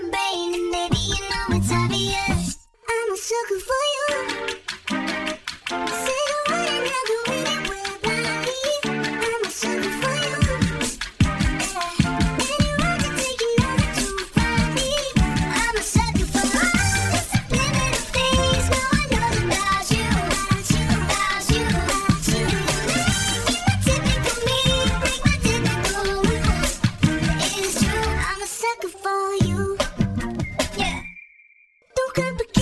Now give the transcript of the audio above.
Monday. baby.